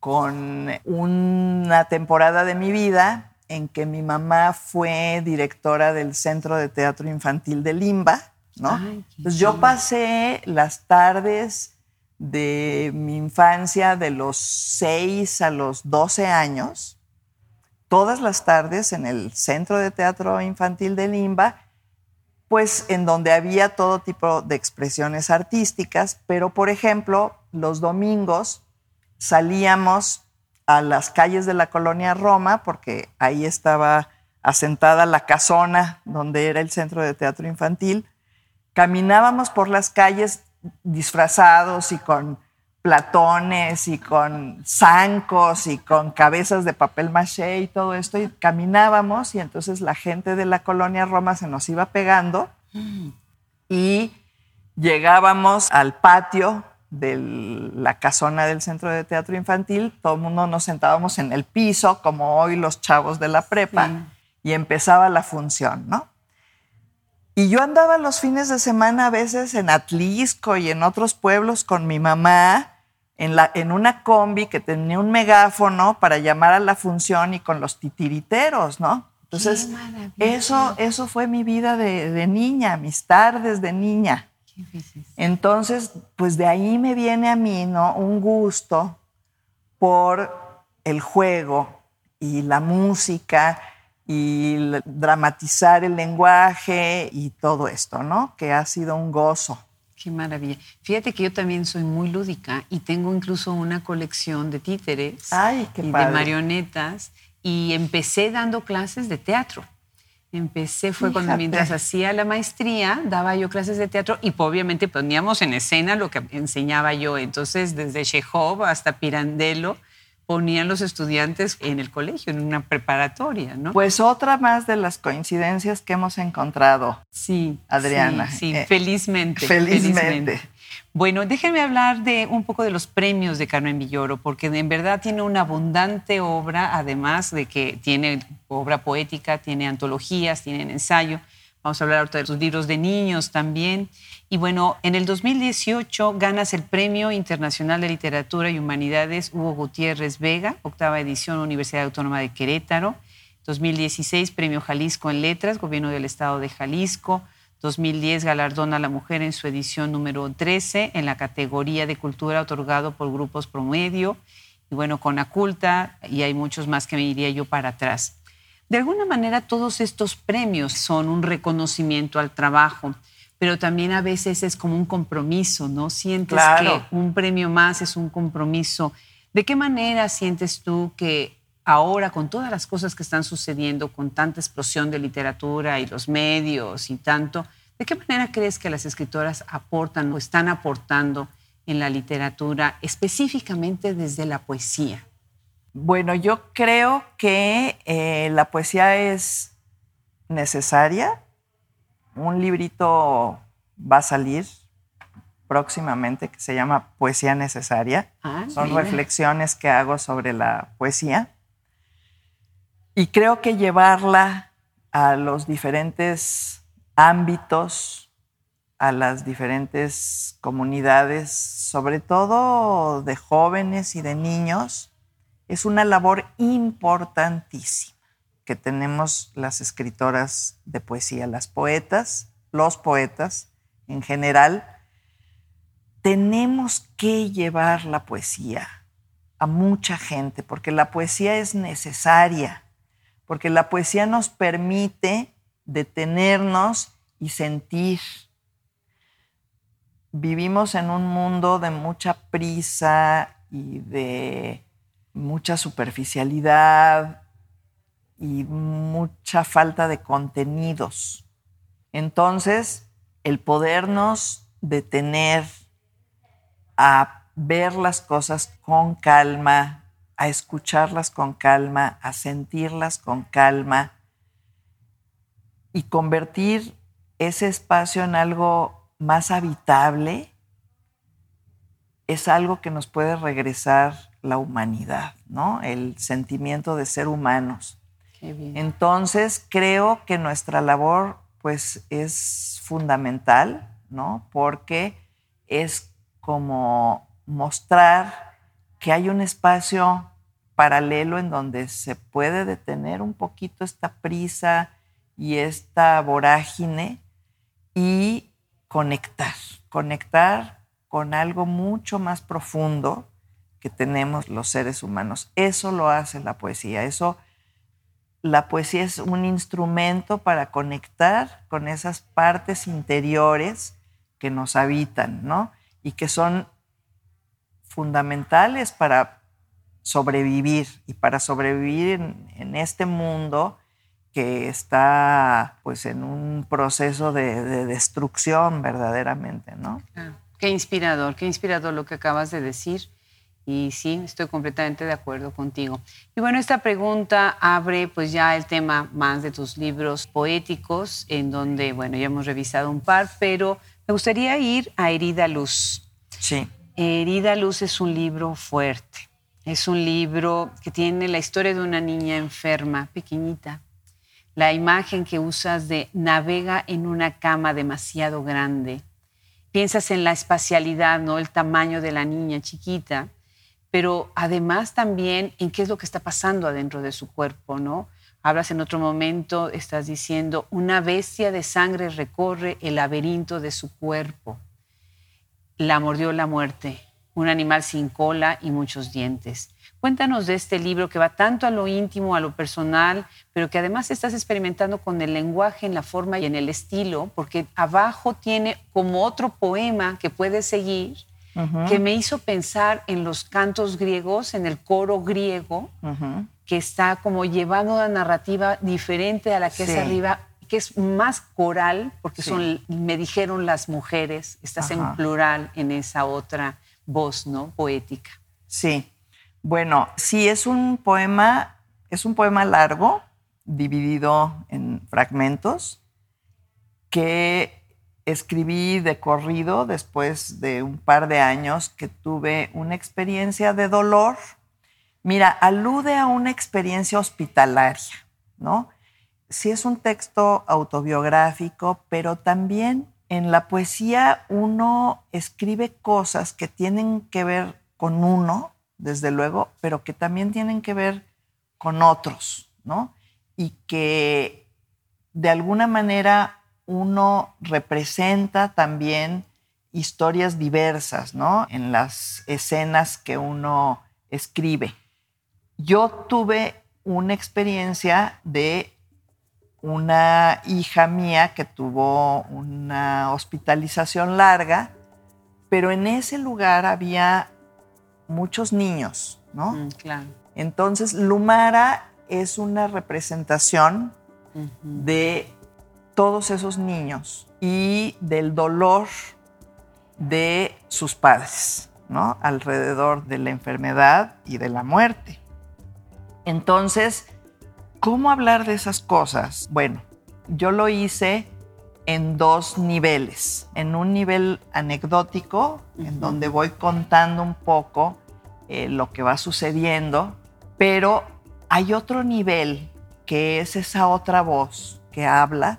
con una temporada de mi vida en que mi mamá fue directora del Centro de Teatro Infantil de Limba, ¿no? Entonces yo pasé las tardes de mi infancia de los 6 a los 12 años, todas las tardes en el Centro de Teatro Infantil de Limba, pues en donde había todo tipo de expresiones artísticas, pero por ejemplo, los domingos salíamos a las calles de la colonia Roma, porque ahí estaba asentada la casona donde era el centro de teatro infantil, caminábamos por las calles disfrazados y con platones y con zancos y con cabezas de papel maché y todo esto, y caminábamos y entonces la gente de la colonia Roma se nos iba pegando y llegábamos al patio de la casona del Centro de Teatro Infantil, todo el mundo nos sentábamos en el piso, como hoy los chavos de la prepa, y empezaba la función, ¿no? Y yo andaba los fines de semana a veces en Atlisco y en otros pueblos con mi mamá en, la, en una combi que tenía un megáfono para llamar a la función y con los titiriteros, ¿no? Entonces, eso, eso fue mi vida de, niña, mis tardes de niña. Entonces, pues de ahí me viene a mí, ¿no? Un gusto por el juego y la música y dramatizar el lenguaje y todo esto, ¿no? Que ha sido un gozo. Qué maravilla. Fíjate que yo también soy muy lúdica y tengo incluso una colección de títeres Ay, qué y de marionetas y empecé dando clases de teatro. Empecé, fue cuando mientras hacía la maestría, daba yo clases de teatro y obviamente poníamos en escena lo que enseñaba yo. Entonces, desde Chekhov hasta Pirandello, ponían los estudiantes en el colegio, en una preparatoria, ¿no? Pues otra más de las coincidencias que hemos encontrado. Sí, Adriana. Sí, eh, felizmente, felizmente. Bueno, déjenme hablar de un poco de los premios de Carmen Villoro, porque en verdad tiene una abundante obra, además de que tiene obra poética, tiene antologías, tiene ensayo. Vamos a hablar ahorita de los libros de niños también. Y bueno, en el 2018 ganas el Premio Internacional de Literatura y Humanidades Hugo Gutiérrez Vega, octava edición Universidad Autónoma de Querétaro. 2016 Premio Jalisco en Letras, Gobierno del Estado de Jalisco. 2010 galardona a la mujer en su edición número 13 en la categoría de cultura otorgado por grupos promedio. Y bueno, con Aculta, y hay muchos más que me iría yo para atrás. De alguna manera todos estos premios son un reconocimiento al trabajo pero también a veces es como un compromiso, ¿no? Sientes que un premio más es un compromiso. ¿De qué manera sientes tú que ahora, con todas las cosas que están sucediendo, con tanta explosión de literatura y los medios y tanto, ¿de qué manera crees que las escritoras aportan o están aportando en la literatura, específicamente desde la poesía? Bueno, yo creo que eh, la poesía es necesaria un librito va a salir próximamente que se llama Poesía Necesaria. Ah, Son reflexiones que hago sobre la poesía. Y creo que llevarla a los diferentes ámbitos, a las diferentes comunidades, sobre todo de jóvenes y de niños, es una labor importantísima que tenemos las escritoras de poesía, las poetas, los poetas en general, tenemos que llevar la poesía a mucha gente, porque la poesía es necesaria, porque la poesía nos permite detenernos y sentir. Vivimos en un mundo de mucha prisa y de mucha superficialidad y mucha falta de contenidos. Entonces, el podernos detener a ver las cosas con calma, a escucharlas con calma, a sentirlas con calma y convertir ese espacio en algo más habitable, es algo que nos puede regresar la humanidad, ¿no? El sentimiento de ser humanos. Entonces, creo que nuestra labor pues es fundamental, ¿no? Porque es como mostrar que hay un espacio paralelo en donde se puede detener un poquito esta prisa y esta vorágine y conectar, conectar con algo mucho más profundo que tenemos los seres humanos. Eso lo hace la poesía, eso la poesía es un instrumento para conectar con esas partes interiores que nos habitan, ¿no? Y que son fundamentales para sobrevivir y para sobrevivir en, este mundo que está pues en un proceso de, de destrucción verdaderamente, ¿no? Qué inspirador, qué inspirador lo que acabas de decir. Y sí, estoy completamente de acuerdo contigo. Y bueno, esta pregunta abre pues ya el tema más de tus libros poéticos, en donde, bueno, ya hemos revisado un par, pero me gustaría ir a Herida Luz. Sí. Herida Luz es un libro fuerte. Es un libro que tiene la historia de una niña enferma, pequeñita. La imagen que usas de navega en una cama demasiado grande. Piensas en la espacialidad, ¿no? El tamaño de la niña chiquita pero además también en qué es lo que está pasando adentro de su cuerpo, ¿no? Hablas en otro momento, estás diciendo, una bestia de sangre recorre el laberinto de su cuerpo. La mordió la muerte, un animal sin cola y muchos dientes. Cuéntanos de este libro que va tanto a lo íntimo, a lo personal, pero que además estás experimentando con el lenguaje, en la forma y en el estilo, porque abajo tiene como otro poema que puedes seguir que me hizo pensar en los cantos griegos, en el coro griego, que está como llevando una narrativa diferente a la que es arriba, que es más coral, porque son, me dijeron las mujeres, estás en plural en esa otra voz, ¿no? Poética. Sí. Bueno, sí, es un poema, es un poema largo, dividido en fragmentos, que escribí de corrido después de un par de años que tuve una experiencia de dolor Mira, alude a una experiencia hospitalaria, ¿no? Sí es un texto autobiográfico, pero también en la poesía uno escribe cosas que tienen que ver con uno, desde luego, pero que también tienen que ver con otros, ¿no? Y que de alguna manera uno representa también historias diversas, ¿no? En las escenas que uno escribe. Yo tuve una experiencia de una hija mía que tuvo una hospitalización larga, pero en ese lugar había muchos niños, ¿no? Mm, claro. Entonces, Lumara es una representación de todos esos niños y del dolor de sus padres, ¿no? Alrededor de la enfermedad y de la muerte. Entonces, ¿cómo hablar de esas cosas? Bueno, yo lo hice en dos niveles. En un nivel anecdótico, en donde voy contando un poco eh, lo que va sucediendo, pero hay otro nivel que es esa otra voz que habla.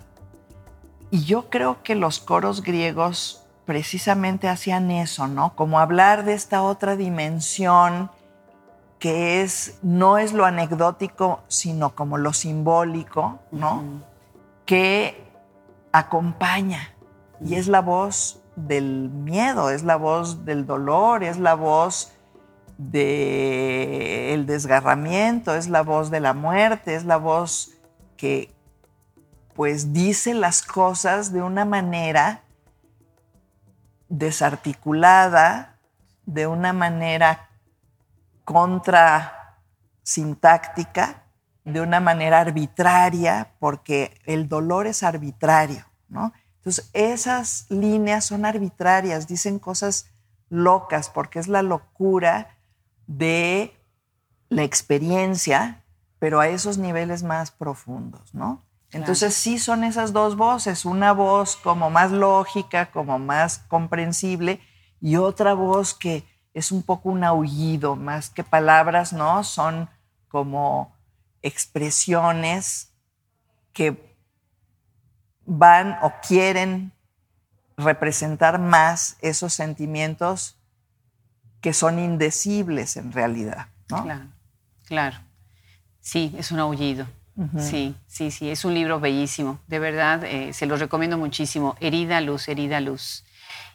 Y yo creo que los coros griegos precisamente hacían eso, ¿no? Como hablar de esta otra dimensión que es, no es lo anecdótico, sino como lo simbólico, ¿no? Que acompaña y es la voz del miedo, es la voz del dolor, es la voz del desgarramiento, es la voz de la muerte, es la voz que pues dice las cosas de una manera desarticulada, de una manera contra sintáctica de una manera arbitraria, porque el dolor es arbitrario, ¿no? Entonces, esas líneas son arbitrarias, dicen cosas locas, porque es la locura de la experiencia, pero a esos niveles más profundos, ¿no? Entonces sí son esas dos voces, una voz como más lógica, como más comprensible, y otra voz que es un poco un aullido, más que palabras, ¿no? Son como expresiones que van o quieren representar más esos sentimientos que son indecibles en realidad, ¿no? Claro, claro. Sí, es un aullido. Sí, sí, sí, es un libro bellísimo. De verdad, eh, se lo recomiendo muchísimo. Herida Luz, Herida Luz.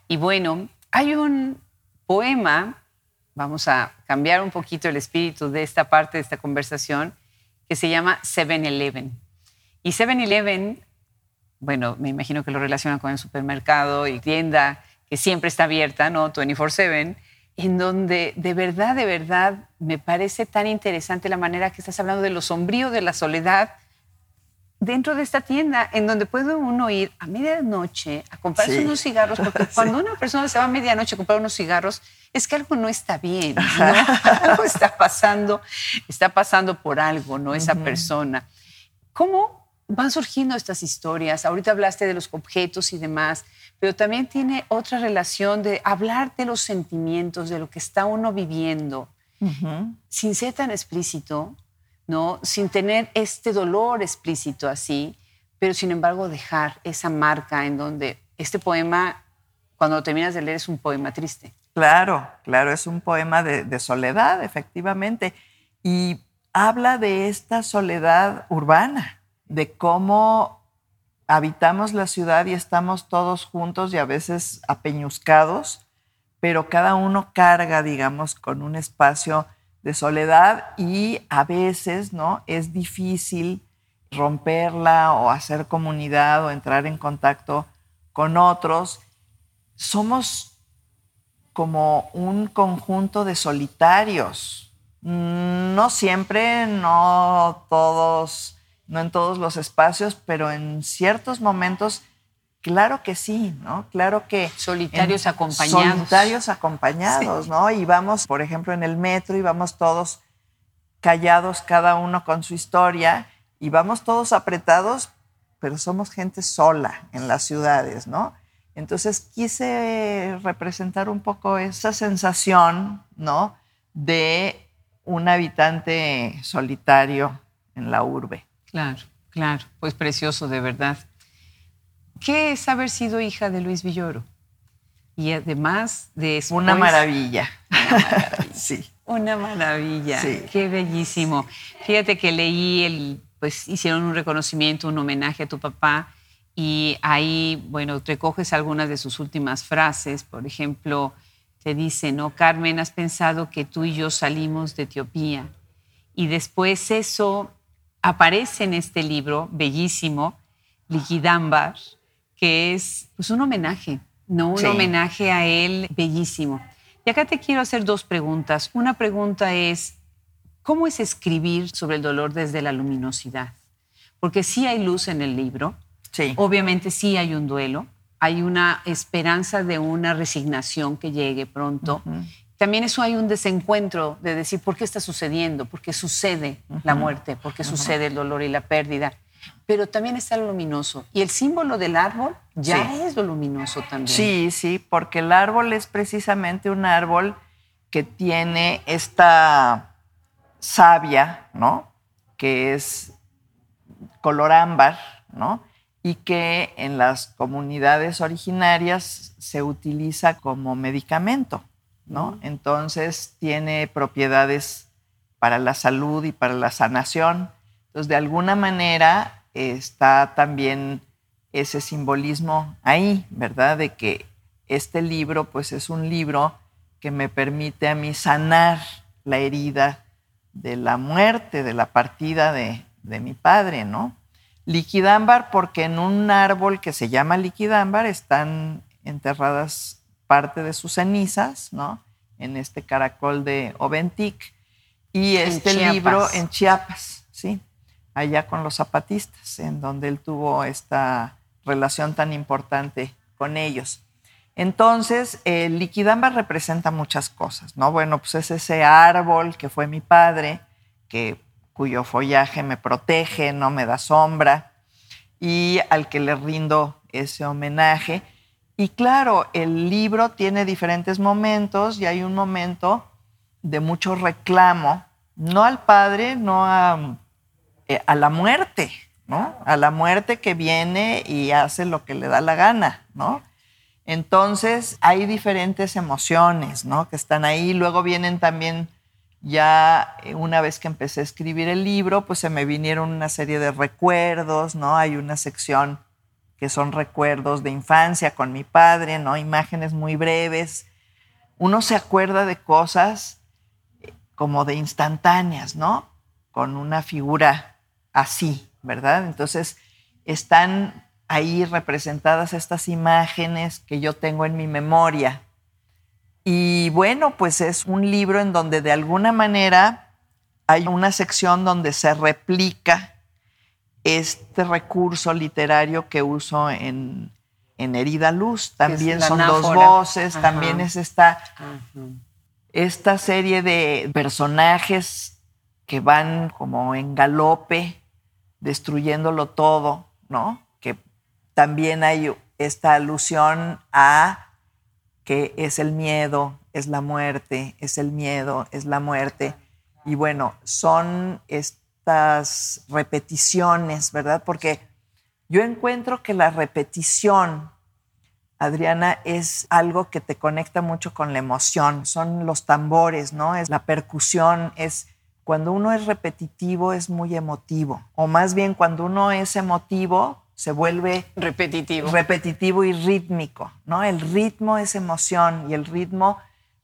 Y bueno, hay un, poema, vamos a cambiar un poquito el espíritu de esta parte de esta conversación, que se llama 7-Eleven. Y 7-Eleven, bueno, me imagino que lo relaciona con el supermercado y tienda que siempre está abierta, ¿no? 24-7, en donde de verdad, de verdad, me parece tan interesante la manera que estás hablando de lo sombrío, de la soledad, dentro de esta tienda en donde puede uno ir a medianoche a comprarse unos cigarros, porque [LAUGHS] cuando una persona se va a medianoche a comprar unos cigarros, es que algo no está bien, [LAUGHS] algo está pasando, está pasando por algo, ¿no? Esa persona. ¿Cómo van surgiendo estas historias? Ahorita hablaste de los objetos y demás, pero también tiene otra relación de hablar de los sentimientos, de lo que está uno viviendo, sin ser tan explícito, ¿no? Sin tener este dolor explícito así, pero sin embargo dejar esa marca en donde este poema, cuando lo terminas de leer, es un poema triste. Claro, claro, es un poema de, soledad, efectivamente. Y habla de esta soledad urbana, de cómo habitamos la ciudad y estamos todos juntos y a veces apeñuscados, pero cada uno carga, digamos, con un espacio de soledad y a veces, ¿no? Es difícil romperla o hacer comunidad o entrar en contacto con otros. Somos como un conjunto de solitarios, no siempre, no todos, no en todos los espacios, pero en ciertos momentos, claro que sí, ¿no? Claro que... Solitarios acompañados. Solitarios acompañados, ¿no? Y vamos, por ejemplo, en el metro y vamos todos callados, cada uno con su historia, y vamos todos apretados, pero somos gente sola en las ciudades, ¿no? Entonces quise representar un poco esa sensación, ¿no? De un habitante solitario en la urbe. Claro, claro, pues precioso de verdad. ¿Qué es haber sido hija de Luis Villoro? Y además de Una maravilla. Una [LAUGHS] maravilla. sí. Una maravilla. Sí. Qué bellísimo. Fíjate que leí el, pues hicieron un reconocimiento, un homenaje a tu papá y ahí, bueno, recoges algunas de sus últimas frases. Por ejemplo, te dice, ¿no? Carmen, has pensado que tú y yo salimos de Etiopía. Y después eso aparece en este libro bellísimo, Liquidambar, que es pues, un homenaje, ¿no? Un homenaje a él bellísimo. Y acá te quiero hacer dos preguntas. Una pregunta es, ¿cómo es escribir sobre el dolor desde la luminosidad? Porque sí hay luz en el libro, sí. obviamente sí hay un duelo, hay una esperanza de una resignación que llegue pronto. También eso hay un desencuentro de decir, ¿por qué está sucediendo? ¿Por qué sucede la muerte? ¿Por qué sucede el dolor y la pérdida? Pero también está lo luminoso. Y el símbolo del árbol ya es lo luminoso también. Sí, sí, porque el árbol es precisamente un árbol que tiene esta savia, ¿no? Que es color ámbar, ¿no? y que en las comunidades originarias se utiliza como medicamento, ¿no? Entonces tiene propiedades para la salud y para la sanación. Entonces, de alguna manera está también ese simbolismo ahí, ¿verdad? De que este libro, pues es un libro que me permite a mí sanar la herida de la muerte, de la partida de, de mi padre, ¿no? Liquidámbar porque en un árbol que se llama liquidámbar están enterradas parte de sus cenizas, ¿no? En este caracol de Oventic. Y este libro en Chiapas, ¿sí? Allá con los zapatistas, en donde él tuvo esta relación tan importante con ellos. Entonces, el liquidámbar representa muchas cosas, ¿no? Bueno, pues es ese árbol que fue mi padre, que cuyo follaje me protege, no me da sombra, y al que le rindo ese homenaje. Y claro, el libro tiene diferentes momentos y hay un momento de mucho reclamo, no al padre, no a, eh, a la muerte, ¿no? A la muerte que viene y hace lo que le da la gana, ¿no? Entonces hay diferentes emociones, ¿no? Que están ahí. Luego vienen también ya eh, una vez que empecé a escribir el libro, pues se me vinieron una serie de recuerdos, ¿no? Hay una sección que son recuerdos de infancia con mi padre, ¿no? Imágenes muy breves. Uno se acuerda de cosas eh, como de instantáneas, ¿no? Con una figura así, ¿verdad? Entonces están ahí representadas estas imágenes que yo tengo en mi memoria, y bueno, pues es un libro en donde de alguna manera hay una sección donde se replica este recurso literario que uso en, Herida Luz. También son dos voces, también es esta, esta serie de personajes que van como en galope, destruyéndolo todo, ¿no? Que también hay esta alusión a que es el miedo, es la muerte, es el miedo, es la muerte. Y bueno, son estas repeticiones, ¿verdad? Porque yo encuentro que la repetición, Adriana, es algo que te conecta mucho con la emoción. Son los tambores, ¿no? Es la percusión, es cuando uno es repetitivo es muy emotivo. O más bien cuando uno es emotivo, se vuelve repetitivo. repetitivo y rítmico, ¿no? El ritmo es emoción y el ritmo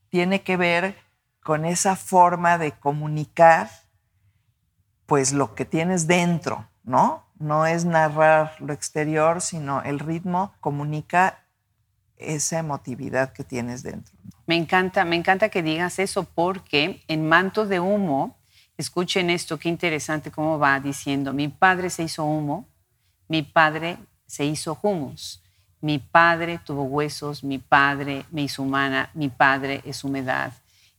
tiene que ver con esa forma de comunicar pues lo que tienes dentro, ¿no? No es narrar lo exterior, sino el ritmo comunica esa emotividad que tienes dentro. Me encanta, me encanta que digas eso porque en Manto de Humo, escuchen esto, qué interesante cómo va diciendo, mi padre se hizo humo, mi padre se hizo humus, mi padre tuvo huesos, mi padre me hizo humana, mi padre es humedad.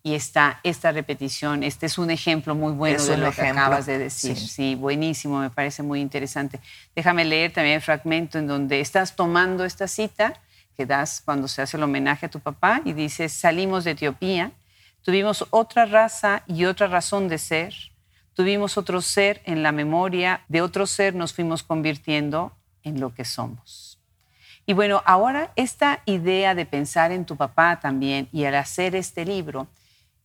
Y está esta repetición, este es un ejemplo muy bueno de lo que acabas de decir. sí, buenísimo, me parece muy interesante. Déjame leer también el fragmento en donde estás tomando esta cita que das cuando se hace el homenaje a tu papá y dices, salimos de Etiopía, tuvimos otra raza y otra razón de ser, tuvimos otro ser en la memoria, de otro ser nos fuimos convirtiendo en lo que somos. Y bueno, ahora esta idea de pensar en tu papá también y al hacer este libro,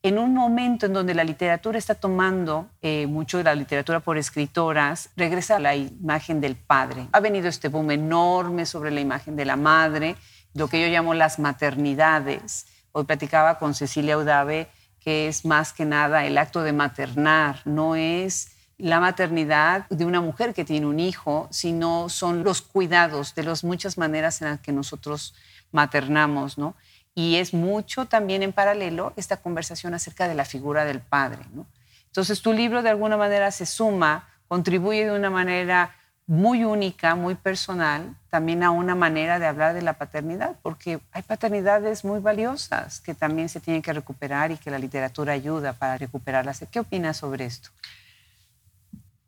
en un momento en donde la literatura está tomando eh, mucho de la literatura por escritoras, regresa a la imagen del padre. Ha venido este boom enorme sobre la imagen de la madre, lo que yo llamo las maternidades. Hoy platicaba con Cecilia Udave que es más que nada el acto de maternar, no es la maternidad de una mujer que tiene un hijo, sino son los cuidados de las muchas maneras en las que nosotros maternamos, ¿no? Y es mucho también en paralelo esta conversación acerca de la figura del padre, ¿no? Entonces tu libro de alguna manera se suma, contribuye de una manera muy única, muy personal, también a una manera de hablar de la paternidad, porque hay paternidades muy valiosas que también se tienen que recuperar y que la literatura ayuda para recuperarlas. ¿Qué opinas sobre esto?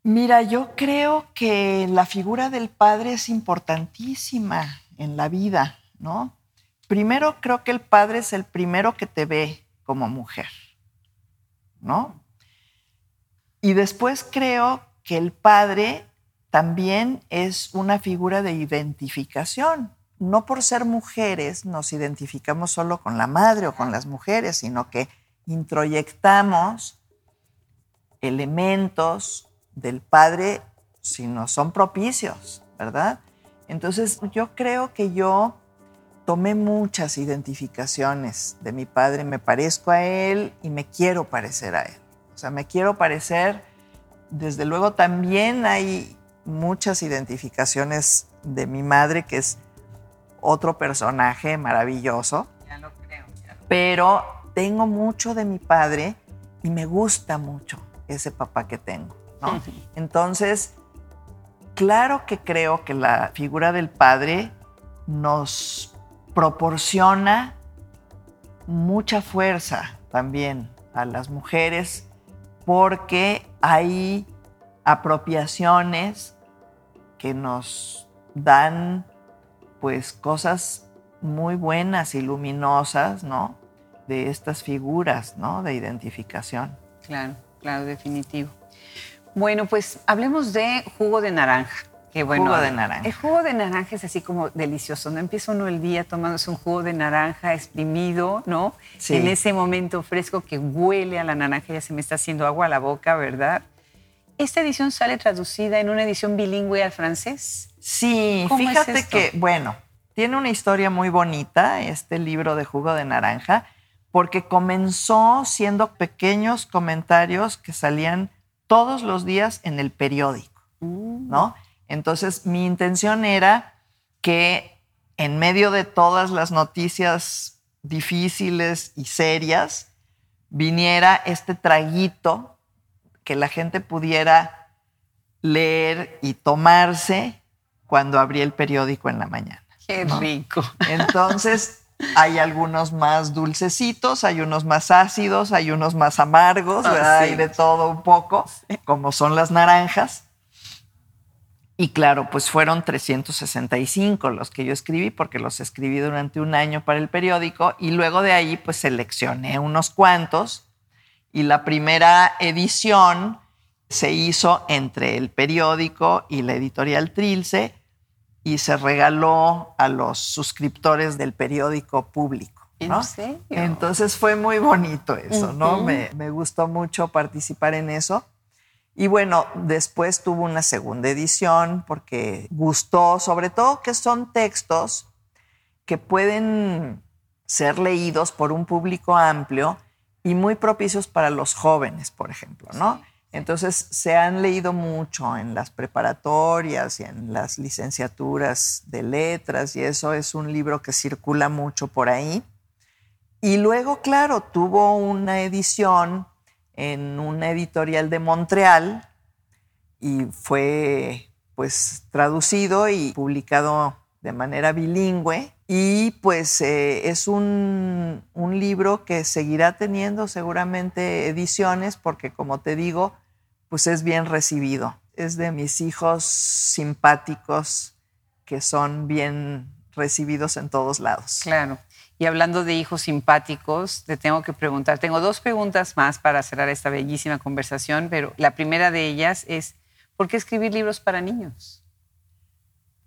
Mira, yo creo que la figura del padre es importantísima en la vida, ¿no? Primero creo que el padre es el primero que te ve como mujer, ¿no? Y después creo que el padre también es una figura de identificación. No por ser mujeres nos identificamos solo con la madre o con las mujeres, sino que introyectamos elementos del padre si no son propicios, ¿verdad? Entonces yo creo que yo tomé muchas identificaciones de mi padre, me parezco a él y me quiero parecer a él. O sea, me quiero parecer, desde luego también hay muchas identificaciones de mi madre, que es otro personaje maravilloso. Ya lo creo. Pero tengo mucho de mi padre y me gusta mucho ese papá que tengo. [LAUGHS] Entonces, claro que creo que la figura del padre nos proporciona mucha fuerza también a las mujeres porque hay apropiaciones que nos dan pues cosas muy buenas y luminosas, ¿no? De estas figuras, ¿no? De identificación. Claro, claro, definitivo. Bueno, pues hablemos de jugo de naranja. Qué bueno. Jugo de naranja. El jugo de naranja es así como delicioso. No empieza uno el día tomándose un jugo de naranja exprimido, ¿no? Sí. En ese momento fresco que huele a la naranja, ya se me está haciendo agua a la boca, ¿verdad? ¿Esta edición sale traducida en una edición bilingüe al francés? Sí, fíjate que, bueno, tiene una historia muy bonita este libro de jugo de naranja, porque comenzó siendo pequeños comentarios que salían todos los días en el periódico, mm. ¿no? Entonces, mi intención era que en medio de todas las noticias difíciles y serias, viniera este traguito que la gente pudiera leer y tomarse cuando abría el periódico en la mañana. Qué rico. Entonces, hay algunos más dulcecitos, hay unos más ácidos, hay unos más amargos, ah, hay de todo un poco, como son las naranjas. Y claro, pues fueron 365 los que yo escribí, porque los escribí durante un año para el periódico, y luego de ahí pues seleccioné unos cuantos y la primera edición se hizo entre el periódico y la editorial Trilce y se regaló a los suscriptores del periódico público. ¿no? Entonces fue muy bonito eso, ¿no? me, me gustó mucho participar en eso. Y bueno, después tuvo una segunda edición porque gustó, sobre todo que son textos que pueden ser leídos por un público amplio y muy propicios para los jóvenes, por ejemplo, ¿no? Entonces se han leído mucho en las preparatorias y en las licenciaturas de letras y eso es un libro que circula mucho por ahí Y luego, claro, tuvo una edición en una editorial de Montreal y fue pues traducido y publicado de manera bilingüe y pues eh, es un, un, libro que seguirá teniendo seguramente ediciones porque como te digo, pues es bien recibido. Es de mis hijos simpáticos que son bien recibidos en todos lados. Claro. Y hablando de hijos simpáticos, te tengo que preguntar, tengo dos preguntas más para cerrar esta bellísima conversación, pero la primera de ellas es, ¿por qué escribir libros para niños?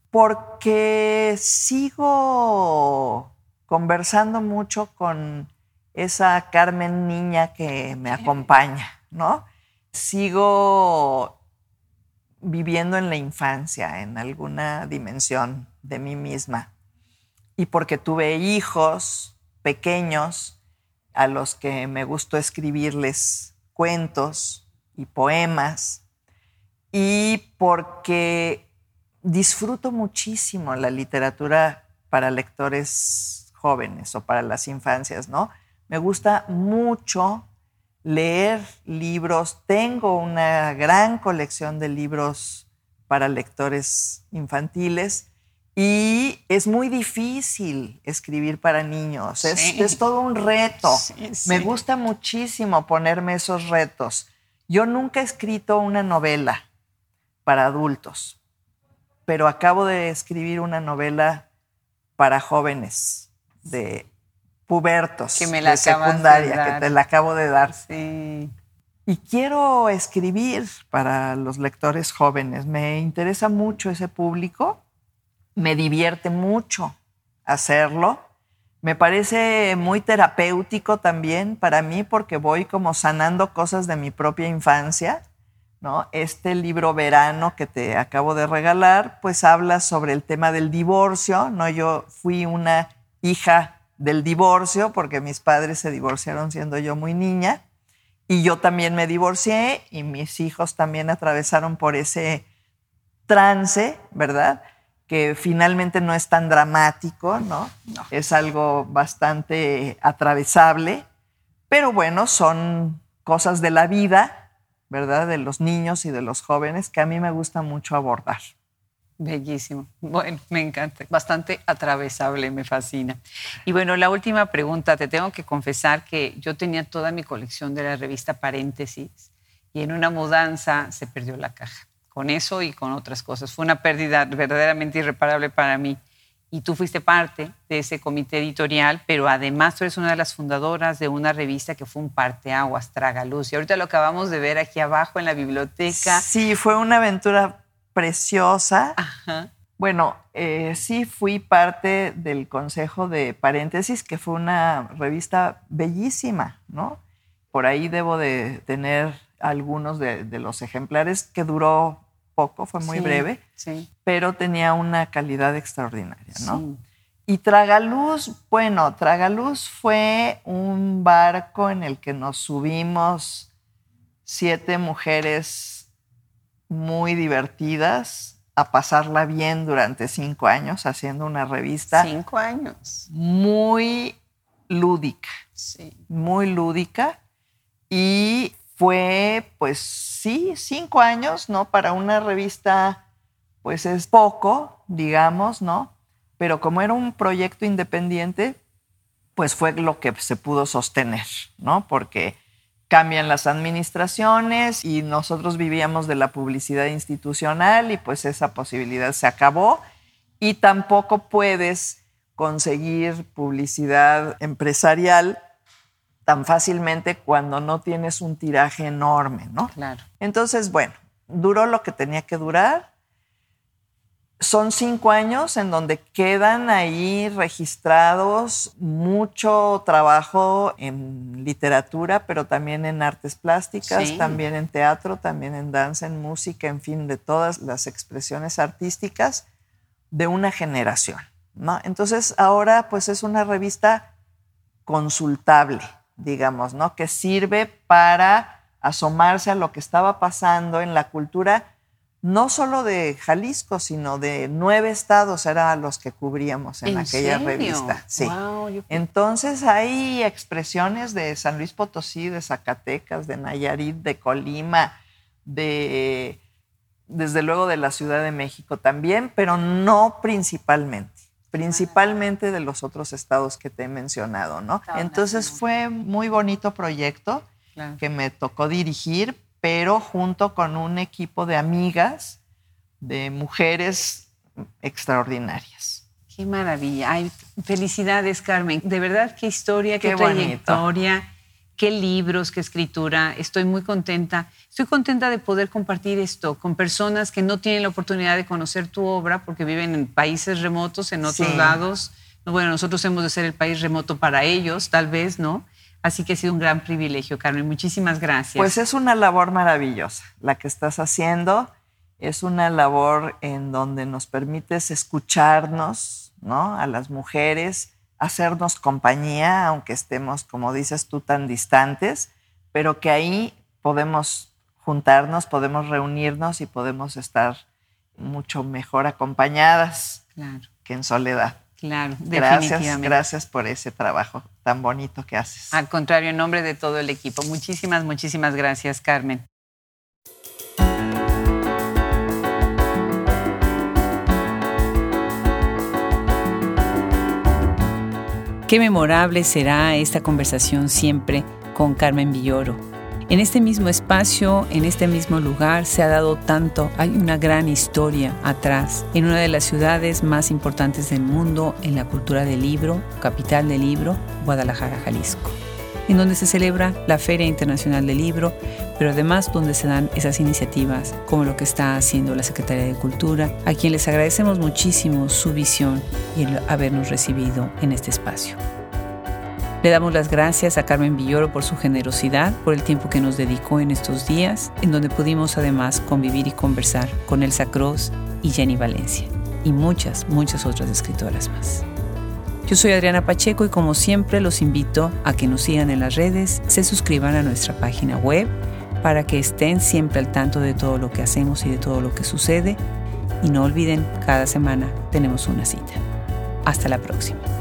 Porque sigo conversando mucho con esa Carmen niña que me acompaña, ¿no? Sigo viviendo en la infancia, en alguna dimensión de mí misma y porque tuve hijos pequeños a los que me gustó escribirles cuentos y poemas y porque disfruto muchísimo la literatura para lectores jóvenes o para las infancias, ¿no? Me gusta mucho leer libros. Tengo una gran colección de libros para lectores infantiles y es muy difícil escribir para niños, es, todo un reto. Me gusta muchísimo ponerme esos retos. Yo nunca he escrito una novela para adultos, pero acabo de escribir una novela para jóvenes de pubertos, que me la de secundaria, que te la acabo de dar. Y quiero escribir para los lectores jóvenes. Me interesa mucho ese público me divierte mucho hacerlo. Me parece muy terapéutico también para mí porque voy como sanando cosas de mi propia infancia. ¿no? Este libro Verano que te acabo de regalar, pues habla sobre el tema del divorcio. ¿no? Yo fui una hija del divorcio porque mis padres se divorciaron siendo yo muy niña y yo también me divorcié y mis hijos también atravesaron por ese trance, ¿verdad? Que finalmente no es tan dramático, ¿no? Es algo bastante atravesable, pero bueno, son cosas de la vida, ¿verdad? De los niños y de los jóvenes que a mí me gusta mucho abordar. Bellísimo. Bueno, me encanta. Bastante atravesable, me fascina. Y bueno, la última pregunta. Te tengo que confesar que yo tenía toda mi colección de la revista Paréntesis y en una mudanza se perdió la caja con eso y con otras cosas. Fue una pérdida verdaderamente irreparable para mí. Y tú fuiste parte de ese comité editorial, pero además tú eres una de las fundadoras de una revista que fue un parteaguas, Tragaluz. Y ahorita lo acabamos de ver aquí abajo en la biblioteca. Sí, fue una aventura preciosa. Bueno, eh, sí fui parte del Consejo de Paréntesis, que fue una revista bellísima, ¿no? Por ahí debo de tener algunos de, de los ejemplares que duró poco, fue muy breve, pero tenía una calidad extraordinaria, ¿no? Y Tragaluz, bueno, Tragaluz fue un barco en el que nos subimos siete mujeres muy divertidas a pasarla bien durante cinco años haciendo una revista. Cinco años. Muy lúdica. Sí. Muy lúdica. Y fue, pues sí, cinco años, ¿no? Para una revista, pues es poco, digamos, ¿no? Pero como era un proyecto independiente, pues fue lo que se pudo sostener, ¿no? Porque cambian las administraciones y nosotros vivíamos de la publicidad institucional y pues esa posibilidad se acabó y tampoco puedes conseguir publicidad empresarial tan fácilmente cuando no tienes un tiraje enorme, ¿no? Claro. Entonces, bueno, duró lo que tenía que durar. Son cinco años en donde quedan ahí registrados mucho trabajo en literatura, pero también en artes plásticas, también en teatro, también en danza, en música, en fin, de todas las expresiones artísticas de una generación. ¿no? Entonces ahora pues es una revista consultable digamos, ¿no? Que sirve para asomarse a lo que estaba pasando en la cultura, no solo de Jalisco, sino de nueve estados eran los que cubríamos en, aquella revista. Sí. yo Entonces hay expresiones de San Luis Potosí, de Zacatecas, de Nayarit, de Colima, de desde luego de la Ciudad de México también, pero no principalmente principalmente de los otros estados que te he mencionado, ¿no? Entonces fue muy bonito proyecto que me tocó dirigir, pero junto con un equipo de amigas, de mujeres extraordinarias. Qué maravilla. Ay, felicidades, Carmen. De verdad, qué historia, qué, qué trayectoria qué libros, qué escritura. Estoy muy contenta. Estoy contenta de poder compartir esto con personas que no tienen la oportunidad de conocer tu obra porque viven en países remotos, en otros lados. Bueno, nosotros hemos de ser el país remoto para ellos, tal vez, ¿no? Así que ha sido un gran privilegio, Carmen. Muchísimas gracias. Pues es una labor maravillosa la que estás haciendo. Es una labor en donde nos permites escucharnos, ¿no? A las mujeres hacernos compañía, aunque estemos, como dices tú, tan distantes, pero que ahí podemos juntarnos, podemos reunirnos y podemos estar mucho mejor acompañadas que en soledad. Claro, gracias, gracias por ese trabajo tan bonito que haces. Al contrario, en nombre de todo el equipo, muchísimas, muchísimas gracias, Carmen. Qué memorable será esta conversación siempre con Carmen Villoro. En este mismo espacio, en este mismo lugar, se ha dado tanto, hay una gran historia atrás, en una de las ciudades más importantes del mundo en la cultura del libro, capital del libro, Guadalajara, Jalisco, en donde se celebra la Feria Internacional del Libro, pero además donde se dan esas iniciativas como lo que está haciendo la Secretaría de Cultura, a quien les agradecemos muchísimo su visión y el habernos recibido en este espacio. Le damos las gracias a Carmen Villoro por su generosidad, por el tiempo que nos dedicó en estos días, en donde pudimos además convivir y conversar con Elsa Cross y Jenny Valencia, y muchas, muchas otras escritoras más. Yo soy Adriana Pacheco y como siempre los invito a que nos sigan en las redes, se suscriban a nuestra página web para que estén siempre al tanto de todo lo que hacemos y de todo lo que sucede. Y no olviden, cada semana tenemos una cita. Hasta la próxima.